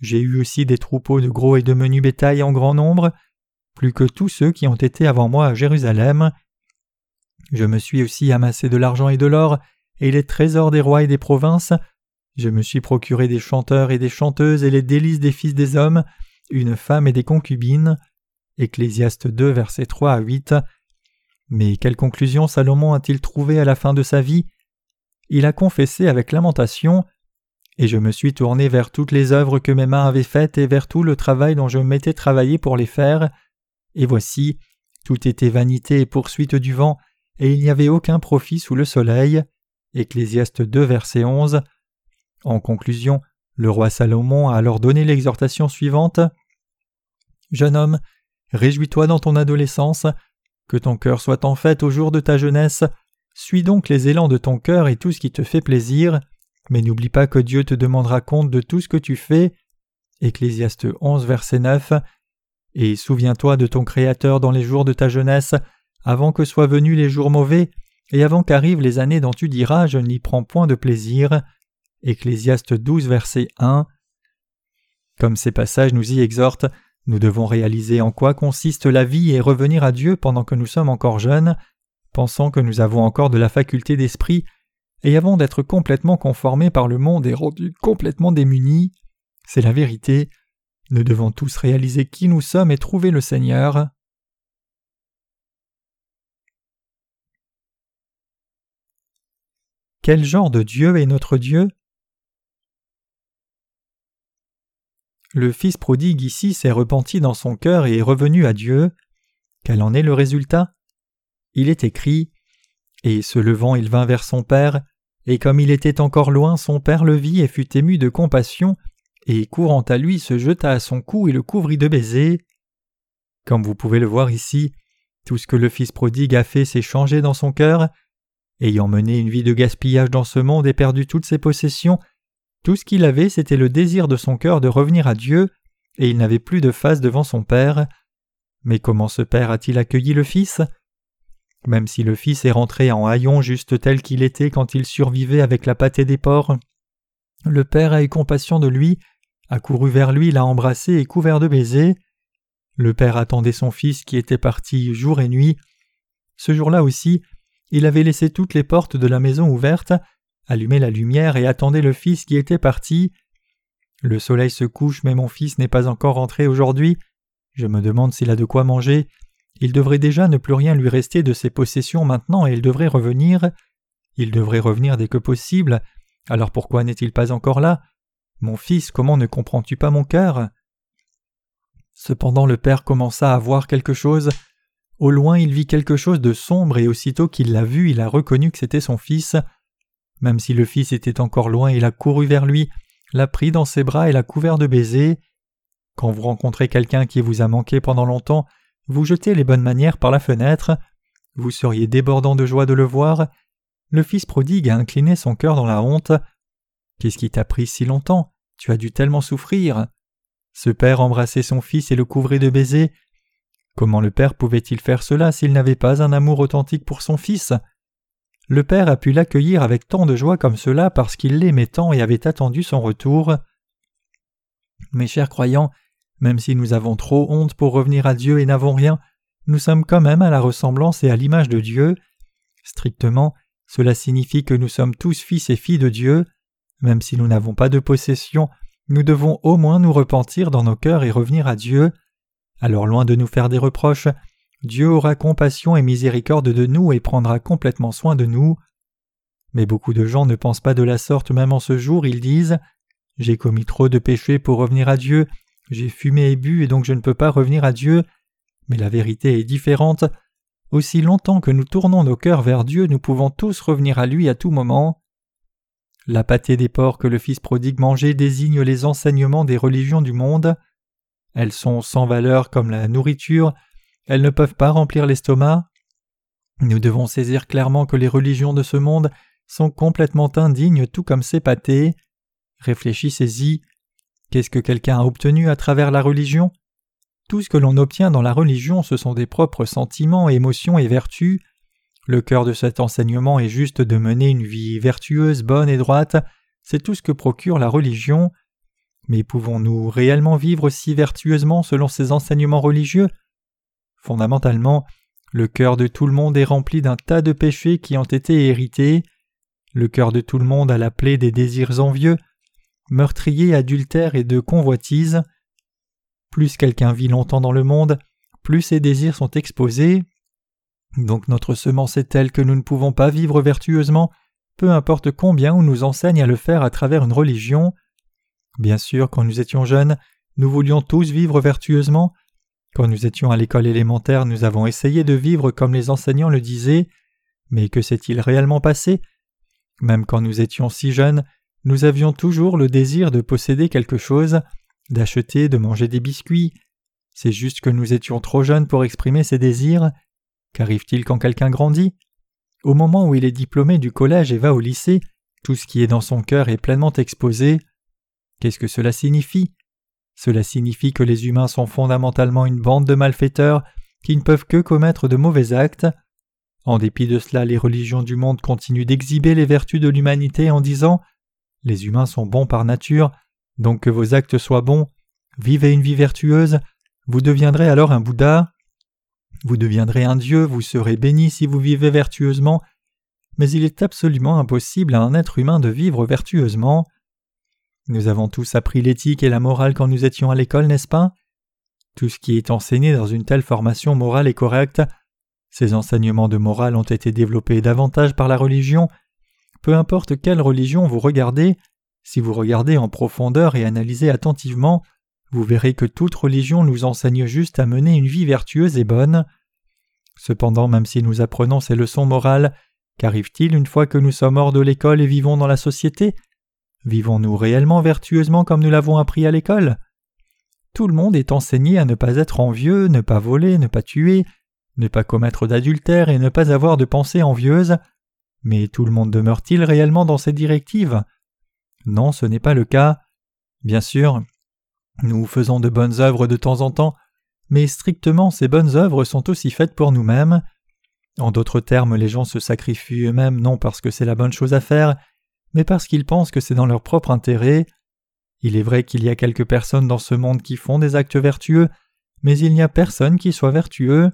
J'ai eu aussi des troupeaux de gros et de menus bétail en grand nombre plus que tous ceux qui ont été avant moi à Jérusalem. Je me suis aussi amassé de l'argent et de l'or, et les trésors des rois et des provinces. Je me suis procuré des chanteurs et des chanteuses et les délices des fils des hommes, une femme et des concubines. Ecclésiaste 2, versets 3 à 8. Mais quelle conclusion Salomon a-t-il trouvé à la fin de sa vie? Il a confessé avec lamentation Et je me suis tourné vers toutes les œuvres que mes mains avaient faites et vers tout le travail dont je m'étais travaillé pour les faire. Et voici, tout était vanité et poursuite du vent, et il n'y avait aucun profit sous le soleil. Ecclésiaste 2, verset 11. En conclusion, le roi Salomon a alors donné l'exhortation suivante Jeune homme, réjouis-toi dans ton adolescence, que ton cœur soit en fête au jour de ta jeunesse, suis donc les élans de ton cœur et tout ce qui te fait plaisir, mais n'oublie pas que Dieu te demandera compte de tout ce que tu fais. Ecclésiaste 11, verset 9. Et souviens-toi de ton Créateur dans les jours de ta jeunesse, avant que soient venus les jours mauvais, et avant qu'arrivent les années dont tu diras Je n'y prends point de plaisir. Ecclésiaste 12, verset 1. Comme ces passages nous y exhortent, nous devons réaliser en quoi consiste la vie et revenir à Dieu pendant que nous sommes encore jeunes, pensant que nous avons encore de la faculté d'esprit, et avant d'être complètement conformés par le monde et rendus complètement démunis. C'est la vérité. Nous devons tous réaliser qui nous sommes et trouver le Seigneur. Quel genre de Dieu est notre Dieu? Le fils prodigue ici s'est repenti dans son cœur et est revenu à Dieu. Quel en est le résultat? Il est écrit Et se levant, il vint vers son père, et comme il était encore loin, son père le vit et fut ému de compassion, et courant à lui se jeta à son cou et le couvrit de baisers. Comme vous pouvez le voir ici, tout ce que le fils prodigue a fait s'est changé dans son cœur. Ayant mené une vie de gaspillage dans ce monde et perdu toutes ses possessions, tout ce qu'il avait, c'était le désir de son cœur de revenir à Dieu, et il n'avait plus de face devant son Père. Mais comment ce Père a-t-il accueilli le Fils? Même si le Fils est rentré en haillon juste tel qu'il était quand il survivait avec la pâtée des porcs, le Père a eu compassion de lui, a couru vers lui, l'a embrassé et couvert de baisers. Le Père attendait son Fils qui était parti jour et nuit. Ce jour-là aussi, il avait laissé toutes les portes de la maison ouvertes allumez la lumière et attendez le Fils qui était parti. Le soleil se couche, mais mon fils n'est pas encore rentré aujourd'hui. Je me demande s'il a de quoi manger. Il devrait déjà ne plus rien lui rester de ses possessions maintenant et il devrait revenir. Il devrait revenir dès que possible. Alors pourquoi n'est-il pas encore là? Mon fils, comment ne comprends-tu pas mon cœur? Cependant le père commença à voir quelque chose. Au loin il vit quelque chose de sombre et aussitôt qu'il l'a vu il a reconnu que c'était son fils. Même si le fils était encore loin, il a couru vers lui, l'a pris dans ses bras et l'a couvert de baisers. Quand vous rencontrez quelqu'un qui vous a manqué pendant longtemps, vous jetez les bonnes manières par la fenêtre. Vous seriez débordant de joie de le voir. Le fils prodigue a incliné son cœur dans la honte. Qu'est-ce qui t'a pris si longtemps? Tu as dû tellement souffrir. Ce père embrassait son fils et le couvrait de baisers. Comment le père pouvait-il faire cela s'il n'avait pas un amour authentique pour son fils? Le Père a pu l'accueillir avec tant de joie comme cela parce qu'il l'aimait tant et avait attendu son retour. Mes chers croyants, même si nous avons trop honte pour revenir à Dieu et n'avons rien, nous sommes quand même à la ressemblance et à l'image de Dieu. Strictement, cela signifie que nous sommes tous fils et filles de Dieu. Même si nous n'avons pas de possession, nous devons au moins nous repentir dans nos cœurs et revenir à Dieu. Alors loin de nous faire des reproches, Dieu aura compassion et miséricorde de nous et prendra complètement soin de nous. Mais beaucoup de gens ne pensent pas de la sorte même en ce jour, ils disent J'ai commis trop de péchés pour revenir à Dieu, j'ai fumé et bu et donc je ne peux pas revenir à Dieu. Mais la vérité est différente. Aussi longtemps que nous tournons nos cœurs vers Dieu, nous pouvons tous revenir à lui à tout moment. La pâtée des porcs que le Fils prodigue mangeait désigne les enseignements des religions du monde. Elles sont sans valeur comme la nourriture, elles ne peuvent pas remplir l'estomac. Nous devons saisir clairement que les religions de ce monde sont complètement indignes tout comme ces pâtés. Réfléchissez-y. Qu'est-ce que quelqu'un a obtenu à travers la religion? Tout ce que l'on obtient dans la religion, ce sont des propres sentiments, émotions et vertus. Le cœur de cet enseignement est juste de mener une vie vertueuse, bonne et droite, c'est tout ce que procure la religion. Mais pouvons-nous réellement vivre si vertueusement selon ces enseignements religieux? Fondamentalement, le cœur de tout le monde est rempli d'un tas de péchés qui ont été hérités. Le cœur de tout le monde a la plaie des désirs envieux. meurtrier, adultère et de convoitise. Plus quelqu'un vit longtemps dans le monde, plus ses désirs sont exposés. Donc notre semence est telle que nous ne pouvons pas vivre vertueusement, peu importe combien on nous enseigne à le faire à travers une religion. Bien sûr, quand nous étions jeunes, nous voulions tous vivre vertueusement. Quand nous étions à l'école élémentaire, nous avons essayé de vivre comme les enseignants le disaient. Mais que s'est-il réellement passé? Même quand nous étions si jeunes, nous avions toujours le désir de posséder quelque chose, d'acheter, de manger des biscuits. C'est juste que nous étions trop jeunes pour exprimer ces désirs. Qu'arrive-t-il quand quelqu'un grandit? Au moment où il est diplômé du collège et va au lycée, tout ce qui est dans son cœur est pleinement exposé. Qu'est-ce que cela signifie? Cela signifie que les humains sont fondamentalement une bande de malfaiteurs qui ne peuvent que commettre de mauvais actes. En dépit de cela, les religions du monde continuent d'exhiber les vertus de l'humanité en disant Les humains sont bons par nature, donc que vos actes soient bons, vivez une vie vertueuse, vous deviendrez alors un Bouddha, vous deviendrez un Dieu, vous serez béni si vous vivez vertueusement, mais il est absolument impossible à un être humain de vivre vertueusement. Nous avons tous appris l'éthique et la morale quand nous étions à l'école, n'est-ce pas? Tout ce qui est enseigné dans une telle formation morale est correct, ces enseignements de morale ont été développés davantage par la religion. Peu importe quelle religion vous regardez, si vous regardez en profondeur et analysez attentivement, vous verrez que toute religion nous enseigne juste à mener une vie vertueuse et bonne. Cependant, même si nous apprenons ces leçons morales, qu'arrive-t-il une fois que nous sommes hors de l'école et vivons dans la société? Vivons-nous réellement vertueusement comme nous l'avons appris à l'école? Tout le monde est enseigné à ne pas être envieux, ne pas voler, ne pas tuer, ne pas commettre d'adultère et ne pas avoir de pensées envieuses. Mais tout le monde demeure-t-il réellement dans ces directives? Non, ce n'est pas le cas. Bien sûr, nous faisons de bonnes œuvres de temps en temps, mais strictement ces bonnes œuvres sont aussi faites pour nous-mêmes. En d'autres termes, les gens se sacrifient eux-mêmes non parce que c'est la bonne chose à faire, mais parce qu'ils pensent que c'est dans leur propre intérêt. Il est vrai qu'il y a quelques personnes dans ce monde qui font des actes vertueux, mais il n'y a personne qui soit vertueux.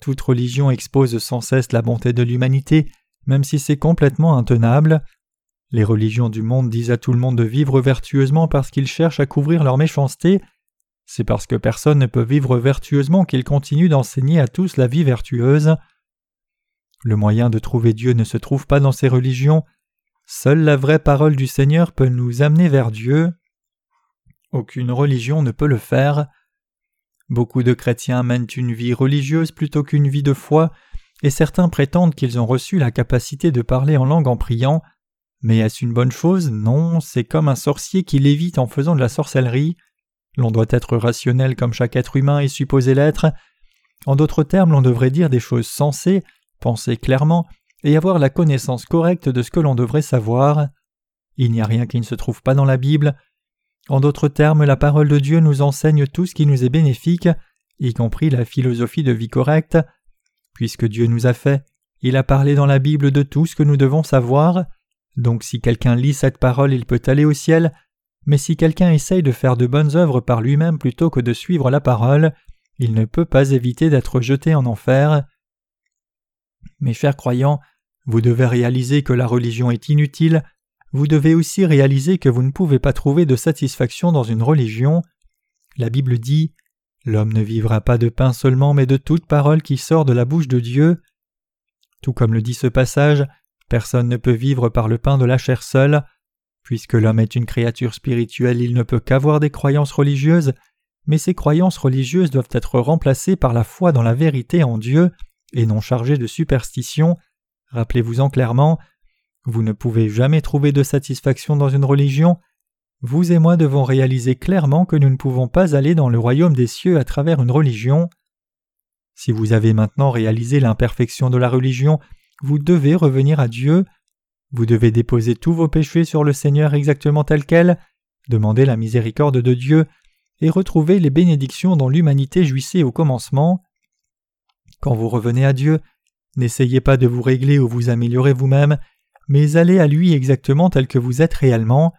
Toute religion expose sans cesse la bonté de l'humanité, même si c'est complètement intenable. Les religions du monde disent à tout le monde de vivre vertueusement parce qu'ils cherchent à couvrir leur méchanceté. C'est parce que personne ne peut vivre vertueusement qu'ils continuent d'enseigner à tous la vie vertueuse. Le moyen de trouver Dieu ne se trouve pas dans ces religions. Seule la vraie parole du Seigneur peut nous amener vers Dieu. Aucune religion ne peut le faire. Beaucoup de chrétiens mènent une vie religieuse plutôt qu'une vie de foi, et certains prétendent qu'ils ont reçu la capacité de parler en langue en priant. Mais est-ce une bonne chose? Non, c'est comme un sorcier qui lévite en faisant de la sorcellerie. L'on doit être rationnel comme chaque être humain est supposé l'être. En d'autres termes, l'on devrait dire des choses sensées, penser clairement, et avoir la connaissance correcte de ce que l'on devrait savoir. Il n'y a rien qui ne se trouve pas dans la Bible, en d'autres termes, la parole de Dieu nous enseigne tout ce qui nous est bénéfique, y compris la philosophie de vie correcte. Puisque Dieu nous a fait, il a parlé dans la Bible de tout ce que nous devons savoir. Donc si quelqu'un lit cette parole, il peut aller au ciel, mais si quelqu'un essaye de faire de bonnes œuvres par lui-même plutôt que de suivre la parole, il ne peut pas éviter d'être jeté en enfer. Mes chers croyants, vous devez réaliser que la religion est inutile, vous devez aussi réaliser que vous ne pouvez pas trouver de satisfaction dans une religion. La Bible dit L'homme ne vivra pas de pain seulement, mais de toute parole qui sort de la bouche de Dieu. Tout comme le dit ce passage, personne ne peut vivre par le pain de la chair seule. Puisque l'homme est une créature spirituelle, il ne peut qu'avoir des croyances religieuses, mais ces croyances religieuses doivent être remplacées par la foi dans la vérité en Dieu et non chargées de superstition. Rappelez-vous-en clairement, vous ne pouvez jamais trouver de satisfaction dans une religion. Vous et moi devons réaliser clairement que nous ne pouvons pas aller dans le royaume des cieux à travers une religion. Si vous avez maintenant réalisé l'imperfection de la religion, vous devez revenir à Dieu. Vous devez déposer tous vos péchés sur le Seigneur exactement tel quel, demander la miséricorde de Dieu et retrouver les bénédictions dont l'humanité jouissait au commencement. Quand vous revenez à Dieu, n'essayez pas de vous régler ou vous améliorer vous-même, mais allez à lui exactement tel que vous êtes réellement.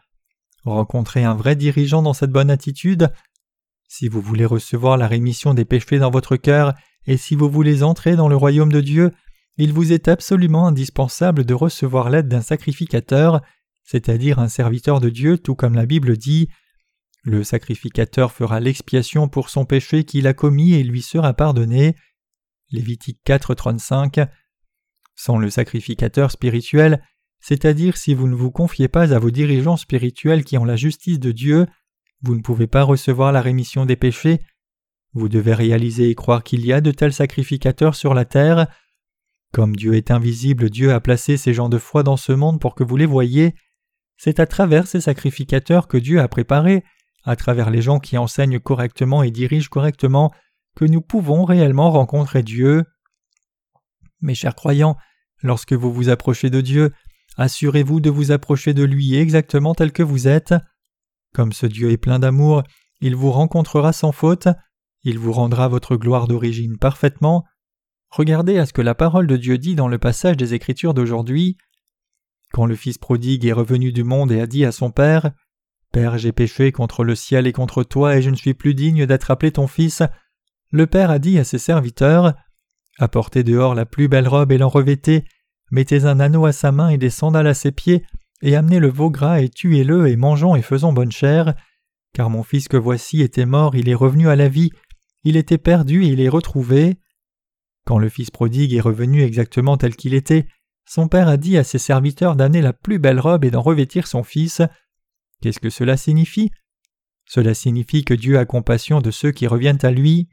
Rencontrez un vrai dirigeant dans cette bonne attitude. Si vous voulez recevoir la rémission des péchés dans votre cœur et si vous voulez entrer dans le royaume de Dieu, il vous est absolument indispensable de recevoir l'aide d'un sacrificateur c'est-à-dire un serviteur de Dieu, tout comme la Bible dit. Le sacrificateur fera l'expiation pour son péché qu'il a commis et lui sera pardonné. Lévitique 4, 35. Sans le sacrificateur spirituel, c'est-à-dire si vous ne vous confiez pas à vos dirigeants spirituels qui ont la justice de Dieu, vous ne pouvez pas recevoir la rémission des péchés. Vous devez réaliser et croire qu'il y a de tels sacrificateurs sur la terre. Comme Dieu est invisible, Dieu a placé ces gens de foi dans ce monde pour que vous les voyiez. C'est à travers ces sacrificateurs que Dieu a préparé, à travers les gens qui enseignent correctement et dirigent correctement, que nous pouvons réellement rencontrer Dieu. Mes chers croyants, lorsque vous vous approchez de Dieu, assurez-vous de vous approcher de lui exactement tel que vous êtes. Comme ce Dieu est plein d'amour, il vous rencontrera sans faute, il vous rendra votre gloire d'origine parfaitement. Regardez à ce que la parole de Dieu dit dans le passage des Écritures d'aujourd'hui. Quand le Fils prodigue est revenu du monde et a dit à son Père Père, j'ai péché contre le ciel et contre toi, et je ne suis plus digne d'être appelé ton fils, le Père a dit à ses serviteurs Apportez dehors la plus belle robe et l'en revêtez, mettez un anneau à sa main et des sandales à ses pieds, et amenez le veau gras et tuez-le et mangeons et faisons bonne chère. Car mon fils que voici était mort, il est revenu à la vie, il était perdu et il est retrouvé. Quand le fils prodigue est revenu exactement tel qu'il était, son père a dit à ses serviteurs d'amener la plus belle robe et d'en revêtir son fils. Qu'est-ce que cela signifie? Cela signifie que Dieu a compassion de ceux qui reviennent à lui.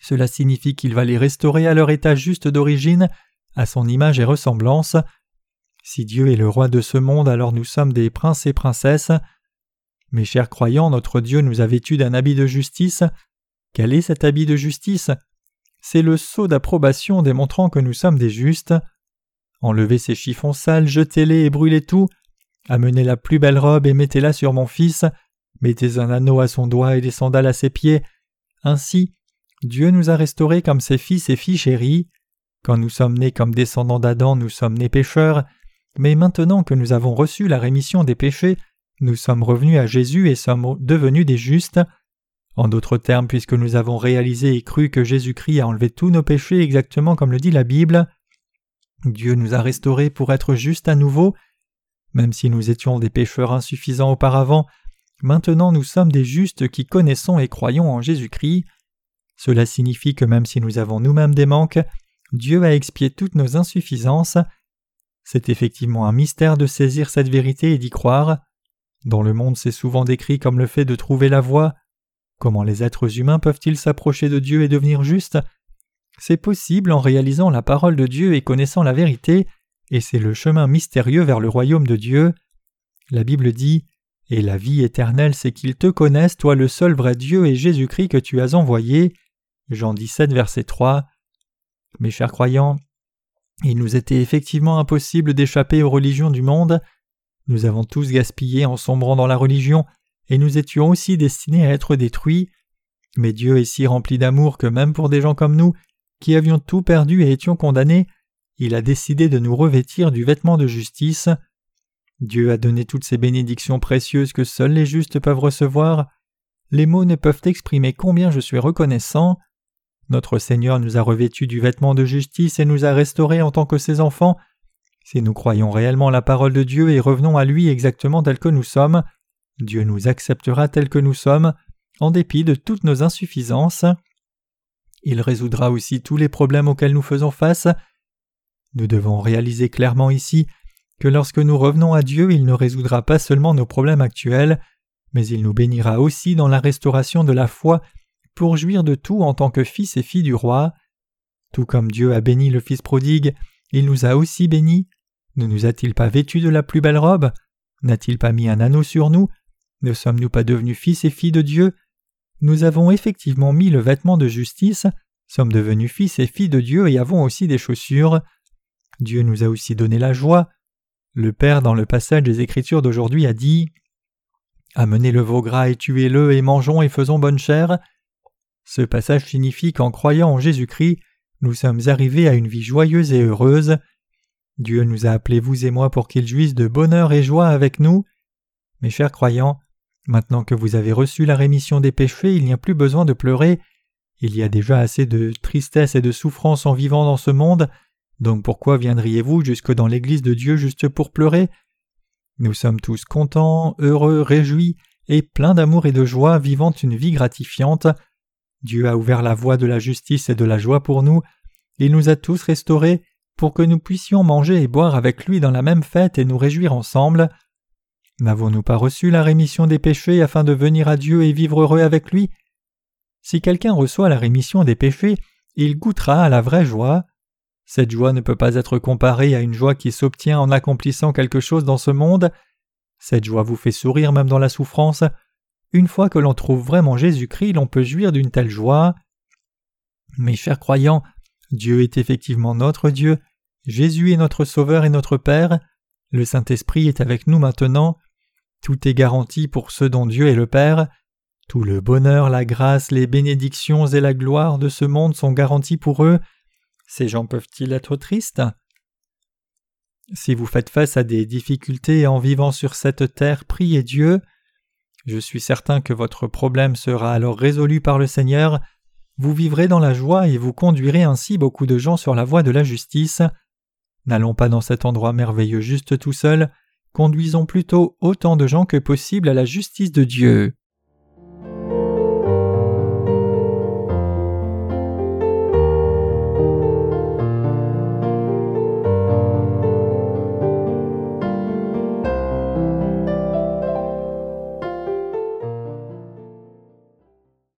Cela signifie qu'il va les restaurer à leur état juste d'origine, à son image et ressemblance. Si Dieu est le roi de ce monde, alors nous sommes des princes et princesses. Mes chers croyants, notre Dieu nous a vêtus d'un habit de justice. Quel est cet habit de justice? C'est le sceau d'approbation démontrant que nous sommes des justes. Enlevez ces chiffons sales, jetez-les et brûlez tout. Amenez la plus belle robe et mettez-la sur mon fils. Mettez un anneau à son doigt et des sandales à ses pieds. Ainsi, Dieu nous a restaurés comme ses fils et filles chéris. Quand nous sommes nés comme descendants d'Adam, nous sommes nés pécheurs. Mais maintenant que nous avons reçu la rémission des péchés, nous sommes revenus à Jésus et sommes devenus des justes. En d'autres termes, puisque nous avons réalisé et cru que Jésus-Christ a enlevé tous nos péchés exactement comme le dit la Bible, Dieu nous a restaurés pour être justes à nouveau. Même si nous étions des pécheurs insuffisants auparavant, maintenant nous sommes des justes qui connaissons et croyons en Jésus-Christ. Cela signifie que même si nous avons nous-mêmes des manques, Dieu a expié toutes nos insuffisances. C'est effectivement un mystère de saisir cette vérité et d'y croire. Dans le monde, c'est souvent décrit comme le fait de trouver la voie, Comment les êtres humains peuvent-ils s'approcher de Dieu et devenir justes? C'est possible en réalisant la parole de Dieu et connaissant la vérité, et c'est le chemin mystérieux vers le royaume de Dieu. La Bible dit Et la vie éternelle, c'est qu'ils te connaissent, toi le seul vrai Dieu et Jésus-Christ que tu as envoyé. Jean 17, verset 3. Mes chers croyants, il nous était effectivement impossible d'échapper aux religions du monde. Nous avons tous gaspillé en sombrant dans la religion, et nous étions aussi destinés à être détruits. Mais Dieu est si rempli d'amour que même pour des gens comme nous, qui avions tout perdu et étions condamnés, il a décidé de nous revêtir du vêtement de justice. Dieu a donné toutes ces bénédictions précieuses que seuls les justes peuvent recevoir. Les mots ne peuvent exprimer combien je suis reconnaissant. Notre Seigneur nous a revêtus du vêtement de justice et nous a restaurés en tant que ses enfants. Si nous croyons réellement la parole de Dieu et revenons à lui exactement tel que nous sommes, Dieu nous acceptera tels que nous sommes, en dépit de toutes nos insuffisances. Il résoudra aussi tous les problèmes auxquels nous faisons face. Nous devons réaliser clairement ici que lorsque nous revenons à Dieu, il ne résoudra pas seulement nos problèmes actuels, mais il nous bénira aussi dans la restauration de la foi pour jouir de tout en tant que fils et filles du roi. Tout comme Dieu a béni le Fils prodigue, il nous a aussi bénis. Ne nous a-t-il pas vêtus de la plus belle robe? N'a-t-il pas mis un anneau sur nous? Ne sommes-nous pas devenus fils et filles de Dieu? Nous avons effectivement mis le vêtement de justice, sommes devenus fils et filles de Dieu et avons aussi des chaussures. Dieu nous a aussi donné la joie. Le Père, dans le passage des Écritures d'aujourd'hui, a dit Amenez le veau gras et tuez-le et mangeons et faisons bonne chère. Ce passage signifie qu'en croyant en Jésus-Christ, nous sommes arrivés à une vie joyeuse et heureuse. Dieu nous a appelés, vous et moi, pour qu'il jouisse de bonheur et joie avec nous. Mes chers croyants, Maintenant que vous avez reçu la rémission des péchés, il n'y a plus besoin de pleurer. Il y a déjà assez de tristesse et de souffrance en vivant dans ce monde, donc pourquoi viendriez-vous jusque dans l'Église de Dieu juste pour pleurer? Nous sommes tous contents, heureux, réjouis, et pleins d'amour et de joie, vivant une vie gratifiante. Dieu a ouvert la voie de la justice et de la joie pour nous, il nous a tous restaurés pour que nous puissions manger et boire avec lui dans la même fête et nous réjouir ensemble. N'avons-nous pas reçu la rémission des péchés afin de venir à Dieu et vivre heureux avec lui? Si quelqu'un reçoit la rémission des péchés, il goûtera à la vraie joie. Cette joie ne peut pas être comparée à une joie qui s'obtient en accomplissant quelque chose dans ce monde. Cette joie vous fait sourire même dans la souffrance. Une fois que l'on trouve vraiment Jésus-Christ, l'on peut jouir d'une telle joie. Mes chers croyants, Dieu est effectivement notre Dieu, Jésus est notre Sauveur et notre Père, le Saint-Esprit est avec nous maintenant, tout est garanti pour ceux dont Dieu est le Père, tout le bonheur, la grâce, les bénédictions et la gloire de ce monde sont garantis pour eux. Ces gens peuvent-ils être tristes? Si vous faites face à des difficultés en vivant sur cette terre, priez Dieu. Je suis certain que votre problème sera alors résolu par le Seigneur, vous vivrez dans la joie et vous conduirez ainsi beaucoup de gens sur la voie de la justice. N'allons pas dans cet endroit merveilleux juste tout seul, conduisons plutôt autant de gens que possible à la justice de Dieu.